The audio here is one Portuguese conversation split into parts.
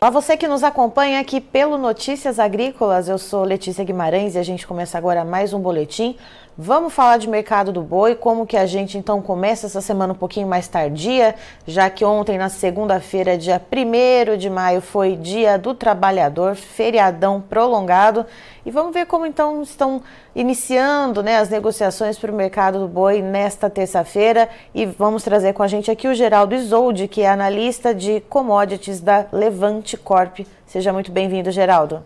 Olá, você que nos acompanha aqui pelo Notícias Agrícolas. Eu sou Letícia Guimarães e a gente começa agora mais um boletim. Vamos falar de mercado do boi, como que a gente então começa essa semana um pouquinho mais tardia, já que ontem, na segunda-feira, dia 1 de maio, foi dia do trabalhador, feriadão prolongado. E vamos ver como então estão iniciando né, as negociações para o mercado do boi nesta terça-feira. E vamos trazer com a gente aqui o Geraldo Isolde, que é analista de commodities da Levante Corp. Seja muito bem-vindo, Geraldo.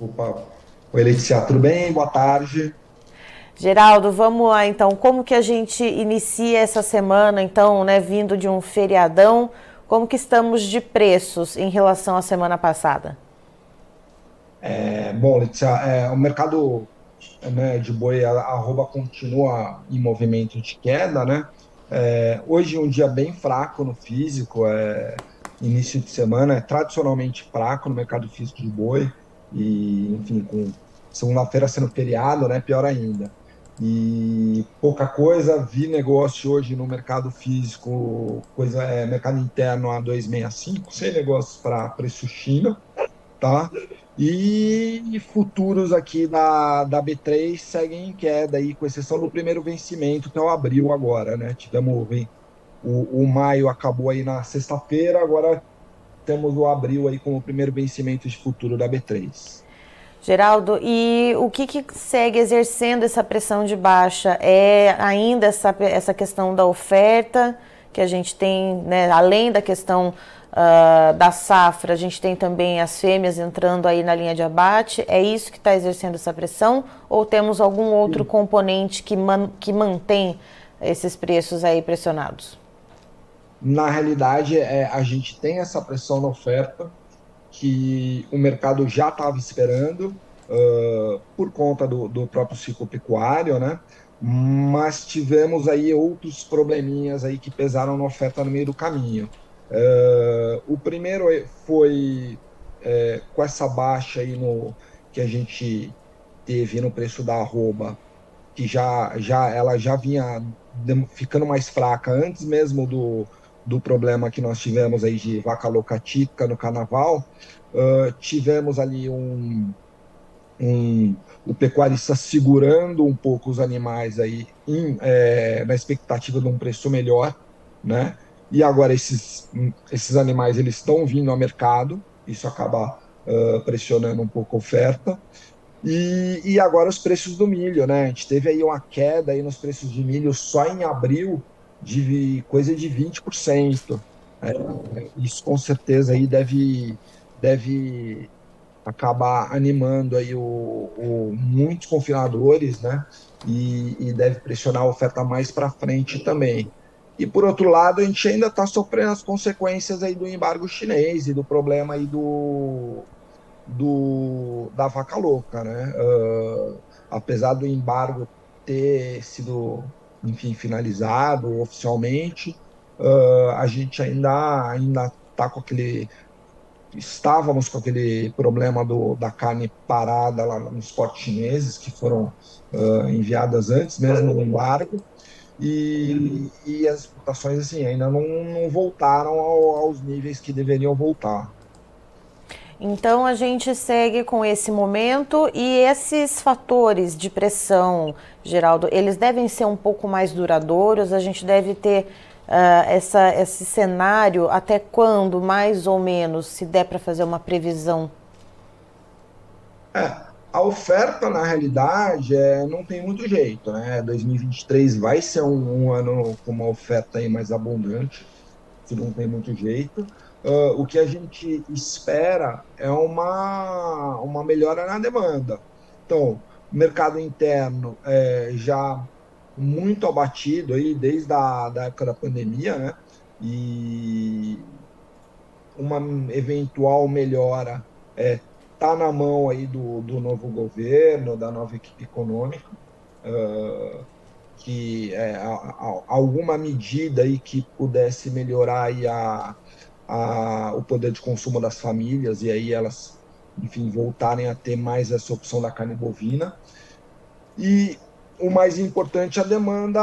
Opa, oi Letícia, tudo bem? Boa tarde. Geraldo, vamos lá então. Como que a gente inicia essa semana, então, né, vindo de um feriadão? Como que estamos de preços em relação à semana passada? É, bom, Letícia, é, o mercado né, de boi a, arroba continua em movimento de queda, né? É, hoje é um dia bem fraco no físico, é, início de semana é tradicionalmente fraco no mercado físico de boi e, enfim, com segunda-feira sendo feriado, né? Pior ainda. E pouca coisa, vi negócio hoje no mercado físico, coisa é mercado interno a 265, sem negócios para preço China, tá? E futuros aqui da, da B3 seguem em queda aí, com exceção do primeiro vencimento, que é o abril agora, né? Tivemos o, o maio acabou aí na sexta-feira, agora temos o abril aí como primeiro vencimento de futuro da B3. Geraldo, e o que, que, segue exercendo essa pressão de baixa? É ainda essa, essa questão da oferta que a gente tem, né, além da questão uh, da safra, a gente tem também as fêmeas entrando aí na linha de abate. É isso que está exercendo essa pressão? Ou temos algum outro Sim. componente que, man, que mantém esses preços aí pressionados? Na realidade, é, a gente tem essa pressão na oferta, que o mercado já estava esperando uh, por conta do, do, próprio ciclo pecuário, né? Mas tivemos aí outros probleminhas aí que pesaram na oferta no meio do caminho. Uh, o primeiro foi é, com essa baixa aí no que a gente teve no preço da arroba, que já, já ela já vinha ficando mais fraca antes mesmo do, do problema que nós tivemos aí de vaca louca típica no carnaval, uh, tivemos ali um, um, o pecuarista segurando um pouco os animais aí em, é, na expectativa de um preço melhor, né? E agora esses, esses animais eles estão vindo ao mercado, isso acaba uh, pressionando um pouco a oferta. E, e agora os preços do milho, né? A gente teve aí uma queda aí nos preços de milho só em abril de coisa de 20%. É, isso com certeza aí deve, deve acabar animando aí o, o muitos confinadores, né? E, e, deve pressionar a oferta mais para frente também. E por outro lado, a gente ainda está sofrendo as consequências aí do embargo chinês e do problema aí do, do da vaca louca, né? Uh, apesar do embargo ter sido enfim, finalizado oficialmente. Uh, a gente ainda ainda está com aquele estávamos com aquele problema do, da carne parada lá nos portos chineses que foram uh, enviadas antes mesmo do embargo e, e as exportações assim ainda não, não voltaram ao, aos níveis que deveriam voltar. Então a gente segue com esse momento e esses fatores de pressão, Geraldo, eles devem ser um pouco mais duradouros. A gente deve ter uh, essa, esse cenário até quando, mais ou menos, se der para fazer uma previsão? É, a oferta, na realidade, é, não tem muito jeito, né? 2023 vai ser um, um ano com uma oferta aí mais abundante, que não tem muito jeito. Uh, o que a gente espera é uma, uma melhora na demanda. Então, mercado interno é, já muito abatido aí desde a da época da pandemia, né? E uma eventual melhora é, tá na mão aí do, do novo governo, da nova equipe econômica, uh, que é, a, a, alguma medida aí que pudesse melhorar aí a, a, o poder de consumo das famílias e aí elas, enfim, voltarem a ter mais essa opção da carne bovina. E o mais importante é a demanda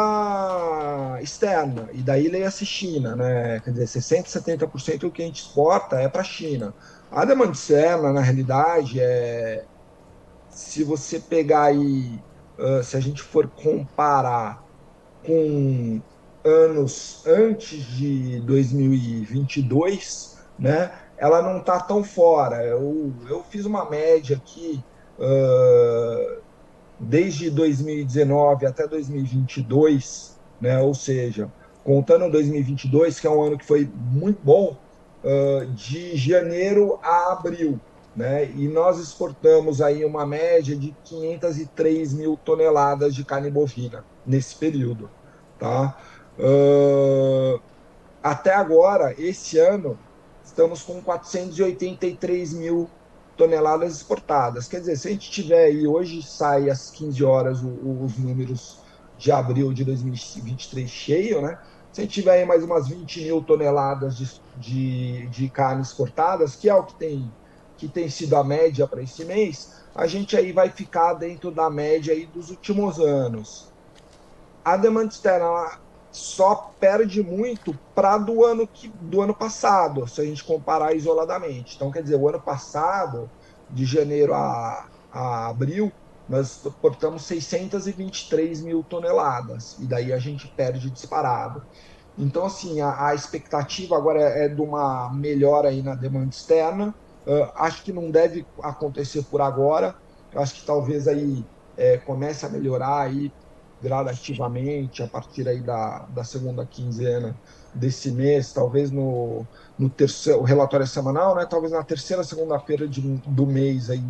externa, e daí leia-se China, né? Quer dizer, 60%, 70% do que a gente exporta é para a China. A demanda externa, na realidade, é. Se você pegar aí, uh, se a gente for comparar com anos antes de 2022, né? Ela não está tão fora. Eu, eu fiz uma média aqui. Uh, desde 2019 até 2022, né, ou seja, contando 2022, que é um ano que foi muito bom, uh, de janeiro a abril, né, e nós exportamos aí uma média de 503 mil toneladas de carne bovina nesse período, tá? Uh, até agora, esse ano, estamos com 483 mil toneladas exportadas. Quer dizer, se a gente tiver aí, hoje sai às 15 horas o, o, os números de abril de 2023 cheio, né? Se a gente tiver aí mais umas 20 mil toneladas de, de, de carne exportadas, que é o que tem, que tem sido a média para esse mês, a gente aí vai ficar dentro da média aí dos últimos anos. A demanda externa só perde muito para do ano que do ano passado, se a gente comparar isoladamente. Então, quer dizer, o ano passado, de janeiro a, a abril, nós exportamos 623 mil toneladas, e daí a gente perde disparado. Então, assim, a, a expectativa agora é, é, de uma melhora aí na demanda externa. Uh, acho que não deve acontecer por agora. Acho que talvez aí é, comece a melhorar aí gradativamente a partir aí da, da segunda quinzena desse mês, talvez no, no terceiro, o relatório é semanal, né? Talvez na terceira segunda-feira do mês aí,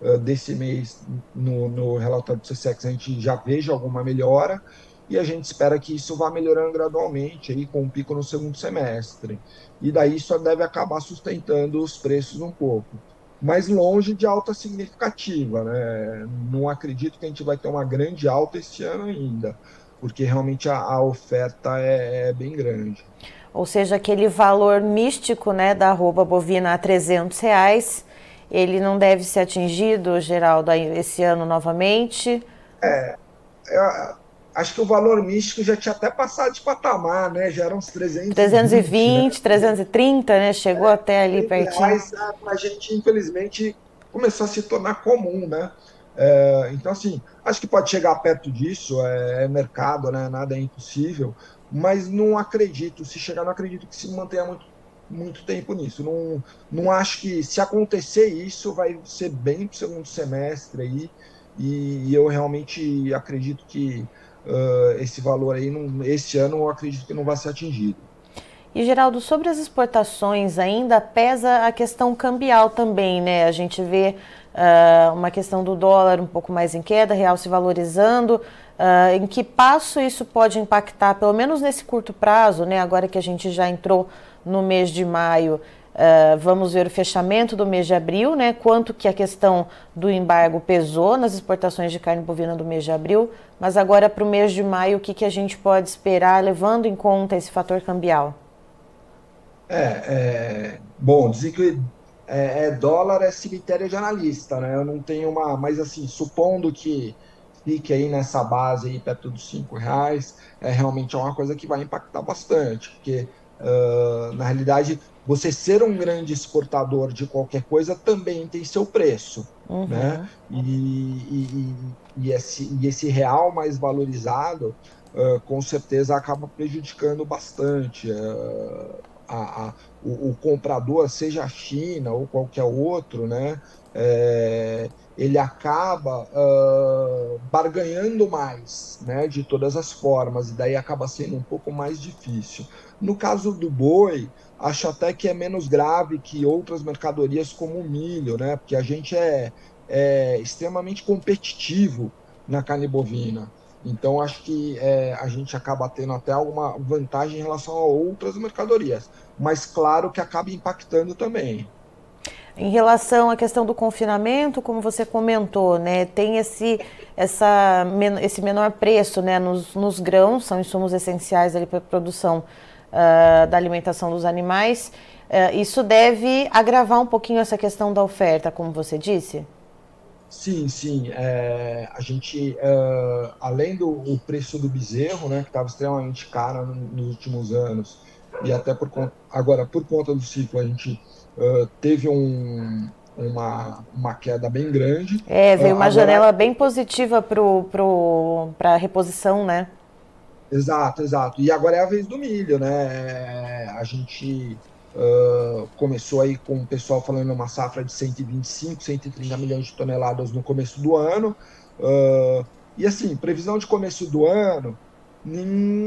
uh, desse mês, no, no relatório do CSEX, a gente já veja alguma melhora e a gente espera que isso vá melhorando gradualmente aí com um pico no segundo semestre. E daí isso deve acabar sustentando os preços um pouco mas longe de alta significativa. Né? Não acredito que a gente vai ter uma grande alta este ano ainda, porque realmente a, a oferta é, é, bem grande. Ou seja, aquele valor místico né, da arroba bovina a 300 reais, ele não deve ser atingido, Geraldo, esse ano novamente? É, é acho que o valor místico já tinha até passado de patamar, né? Já eram uns 320. 320, né? 330, né? Chegou é, até ali pertinho. Mas a, gente, infelizmente, começou a se tornar comum, né? É, então, assim, acho que pode chegar perto disso, é, é, mercado, né? Nada é impossível, mas não acredito, se chegar, não acredito que se mantenha muito, muito tempo nisso. Não, não acho que, se acontecer isso, vai ser bem para o segundo semestre aí, e, e eu realmente acredito que uh, esse valor aí, não, esse ano eu acredito que não vai ser atingido. E Geraldo, sobre as exportações ainda pesa a questão cambial também, né? A gente vê uh, uma questão do dólar um pouco mais em queda, real se valorizando. Uh, em que passo isso pode impactar, pelo menos nesse curto prazo, né? Agora que a gente já entrou no mês de maio, Uh, vamos ver o fechamento do mês de abril, né? Quanto que a questão do embargo pesou nas exportações de carne bovina do mês de abril, mas agora para o mês de maio, o que, que a gente pode esperar, levando em conta esse fator cambial? É, é bom, é, é, dólar é cemitério de analista, né? Eu não tenho uma, mas assim, supondo que fique aí nessa base aí perto dos cinco reais, é realmente é uma coisa que vai impactar bastante, porque uh, na realidade você ser um grande exportador de qualquer coisa também tem seu preço. Uhum. Né? E, e, e, esse, e esse real mais valorizado, uh, com certeza, acaba prejudicando bastante. Uh, a, a, o, o, comprador, seja a China ou qualquer outro, né? É, ele acaba uh, barganhando mais, né, de todas as formas, e daí acaba sendo um pouco mais difícil. No caso do boi, acho até que é menos grave que outras mercadorias como o milho, né? Porque a gente é, é extremamente competitivo na carne bovina. Então acho que é, a gente acaba tendo até alguma vantagem em relação a outras mercadorias. Mas claro que acaba impactando também. Em relação à questão do confinamento, como você comentou, né, tem esse, essa, esse menor preço né, nos, nos grãos, são insumos essenciais para a produção uh, da alimentação dos animais. Uh, isso deve agravar um pouquinho essa questão da oferta, como você disse? Sim, sim. É, a gente, uh, além do preço do bezerro, né, que estava extremamente caro nos últimos anos, e até por conta, agora por conta do ciclo, a gente uh, teve um, uma, uma queda bem grande. É, veio uma agora, janela bem positiva para pro, pro, a reposição, né? Exato, exato. E agora é a vez do milho, né? A gente Uh, começou aí com o pessoal falando uma safra de 125, 130 milhões de toneladas no começo do ano. Uh, e assim, previsão de começo do ano,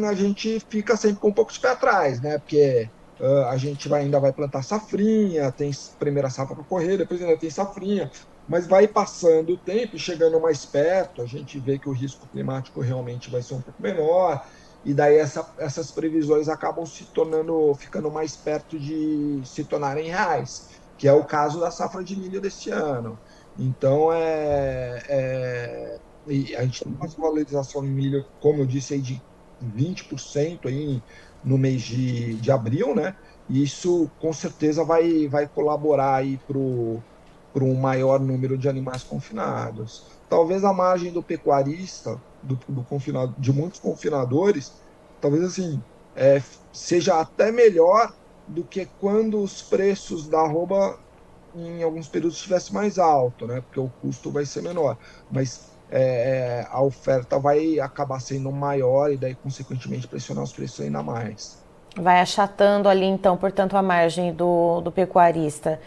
a gente fica sempre com um pouco de pé atrás, né? Porque uh, a gente vai, ainda vai plantar safrinha, tem primeira safra para correr, depois ainda tem safrinha, mas vai passando o tempo, chegando mais perto, a gente vê que o risco climático realmente vai ser um pouco menor e daí essa, essas previsões acabam se tornando, ficando mais perto de se tornarem reais, que é o caso da safra de milho deste ano. Então é, é a gente tem uma valorização de milho, como eu disse, aí de 20% aí no mês de, de abril, né? E isso com certeza vai, vai colaborar aí para um maior número de animais confinados. Talvez a margem do pecuarista do, do confinado, de muitos confinadores, talvez assim, é, seja até melhor do que quando os preços da arroba em alguns períodos estivesse mais alto, né? Porque o custo vai ser menor. Mas é, é, a oferta vai acabar sendo maior e daí, consequentemente, pressionar os preços ainda mais. Vai achatando ali, então, portanto, a margem do, do pecuarista.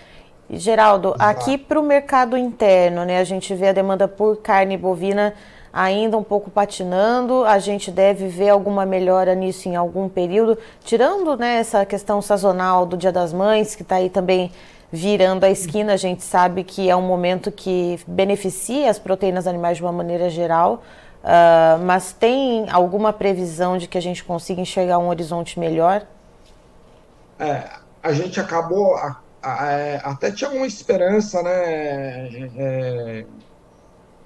E, Geraldo, Exato. aqui para o mercado interno, né? A gente vê a demanda por carne bovina ainda um pouco patinando. A gente deve ver alguma melhora nisso em algum período, tirando né, essa questão sazonal do Dia das Mães, que está aí também virando a esquina. A gente sabe que é um momento que beneficia as proteínas animais de uma maneira geral. Uh, mas tem alguma previsão de que a gente consiga enxergar um horizonte melhor? É, a gente acabou, a, até tinha uma esperança, né? É,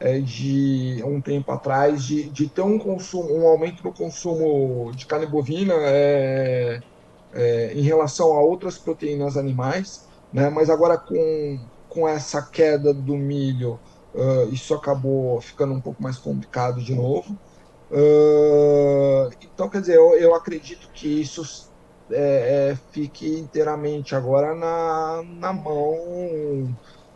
é, de um tempo atrás de, de ter um consumo, um aumento no consumo de carne bovina é, é, em relação a outras proteínas animais, né? Mas agora com, com essa queda do milho, uh, isso acabou ficando um pouco mais complicado de novo. Uh, então, quer dizer, eu, eu acredito que isso é, é, fique inteiramente agora na, na mão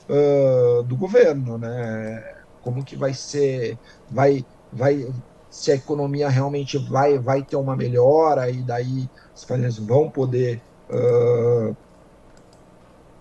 uh, do governo, né? como que vai ser, vai, vai, se a economia realmente vai, vai ter uma melhora e daí as famílias vão poder uh,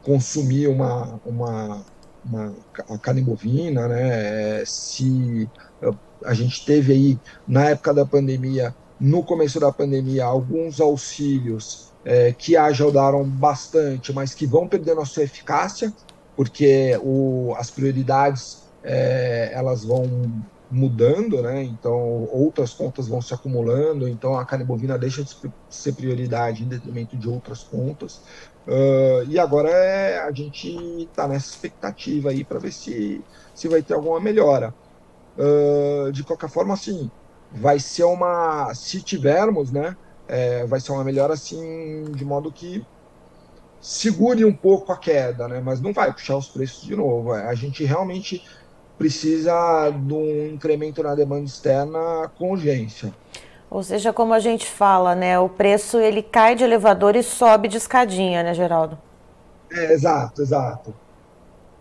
consumir uma, uma, uma carne bovina, né? Se uh, a gente teve aí na época da pandemia, no começo da pandemia, alguns auxílios é, que ajudaram bastante, mas que vão perdendo a sua eficácia, porque o, as prioridades é, elas vão mudando, né? Então outras contas vão se acumulando, então a carne bovina deixa de ser prioridade em detrimento de outras contas. Uh, e agora é, a gente está nessa expectativa aí para ver se, se vai ter alguma melhora. Uh, de qualquer forma, assim, vai ser uma. Se tivermos, né? É, vai ser uma melhora assim, de modo que segure um pouco a queda, né? Mas não vai puxar os preços de novo. A gente realmente precisa de um incremento na demanda externa com urgência. Ou seja, como a gente fala, né, o preço ele cai de elevador e sobe de escadinha, né, Geraldo? É, exato, exato.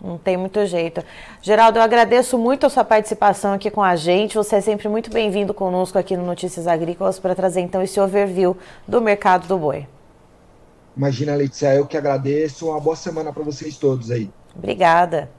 Não tem muito jeito. Geraldo, eu agradeço muito a sua participação aqui com a gente. Você é sempre muito bem-vindo conosco aqui no Notícias Agrícolas para trazer então esse overview do mercado do boi. Imagina, Letícia, eu que agradeço. Uma boa semana para vocês todos aí. Obrigada.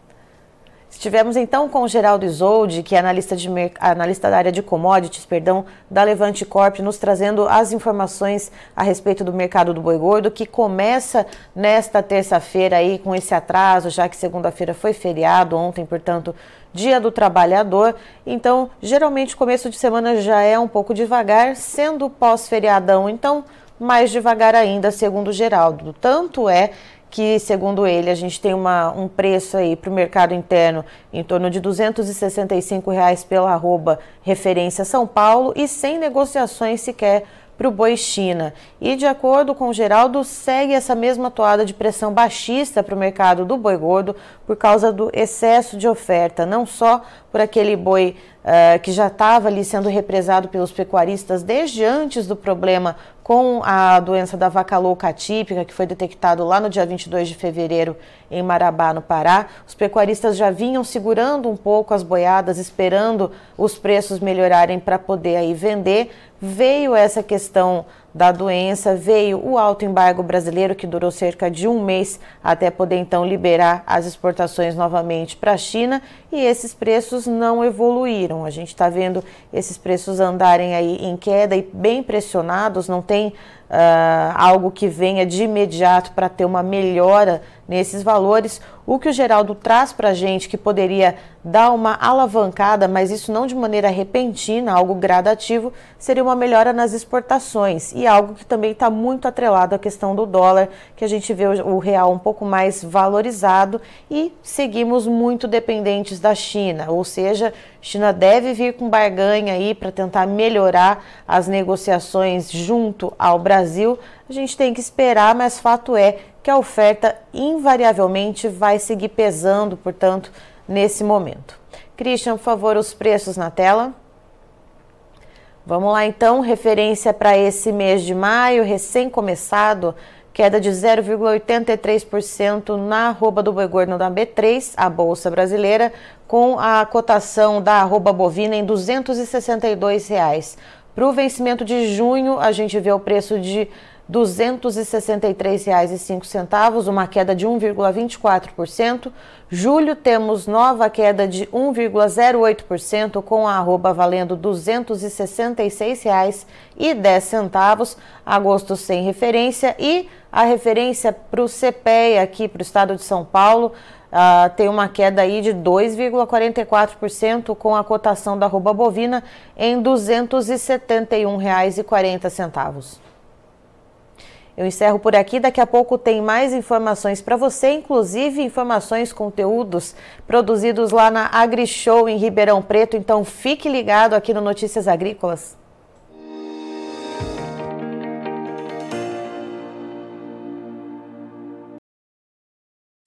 Estivemos então com o Geraldo Isoldi, que é analista, de, analista da área de commodities, perdão, da Levante Corp, nos trazendo as informações a respeito do mercado do boi gordo, que começa nesta terça-feira aí com esse atraso, já que segunda-feira foi feriado, ontem, portanto, Dia do Trabalhador. Então, geralmente, o começo de semana já é um pouco devagar, sendo pós-feriadão, então, mais devagar ainda, segundo o Geraldo. Tanto é que, segundo ele, a gente tem uma, um preço aí para o mercado interno em torno de 265 reais pela arroba referência São Paulo e sem negociações sequer para o boi China. E de acordo com o Geraldo, segue essa mesma toada de pressão baixista para o mercado do boi gordo por causa do excesso de oferta, não só por aquele boi uh, que já estava ali sendo represado pelos pecuaristas desde antes do problema com a doença da vaca louca atípica, que foi detectado lá no dia 22 de fevereiro em Marabá, no Pará. Os pecuaristas já vinham segurando um pouco as boiadas, esperando os preços melhorarem para poder aí vender. Veio essa questão da doença, veio o alto embargo brasileiro, que durou cerca de um mês até poder então liberar as exportações novamente para a China, e esses preços não evoluíram. A gente está vendo esses preços andarem aí em queda e bem pressionados, não tem uh, algo que venha de imediato para ter uma melhora nesses valores. O que o Geraldo traz para a gente que poderia dar uma alavancada, mas isso não de maneira repentina, algo gradativo, seria uma melhora nas exportações e algo que também está muito atrelado à questão do dólar, que a gente vê o real um pouco mais valorizado e seguimos muito dependentes da China, ou seja, China deve vir com barganha aí para tentar melhorar as negociações junto ao Brasil. A gente tem que esperar, mas fato é que a oferta invariavelmente vai seguir pesando, portanto, nesse momento. Christian, por favor, os preços na tela. Vamos lá então, referência para esse mês de maio, recém começado, queda de 0,83% na arroba do boi gordo da B3, a Bolsa Brasileira, com a cotação da arroba bovina em 262 reais. Para o vencimento de junho, a gente vê o preço de R$ 263,05, uma queda de 1,24%. Julho temos nova queda de 1,08%, com a arroba valendo R$ 266,10. Agosto sem referência e a referência para o CPEA aqui para o estado de São Paulo uh, tem uma queda aí de 2,44% com a cotação da arroba bovina em R$ 271,40. Eu encerro por aqui. Daqui a pouco tem mais informações para você, inclusive informações, conteúdos produzidos lá na AgriShow em Ribeirão Preto. Então fique ligado aqui no Notícias Agrícolas.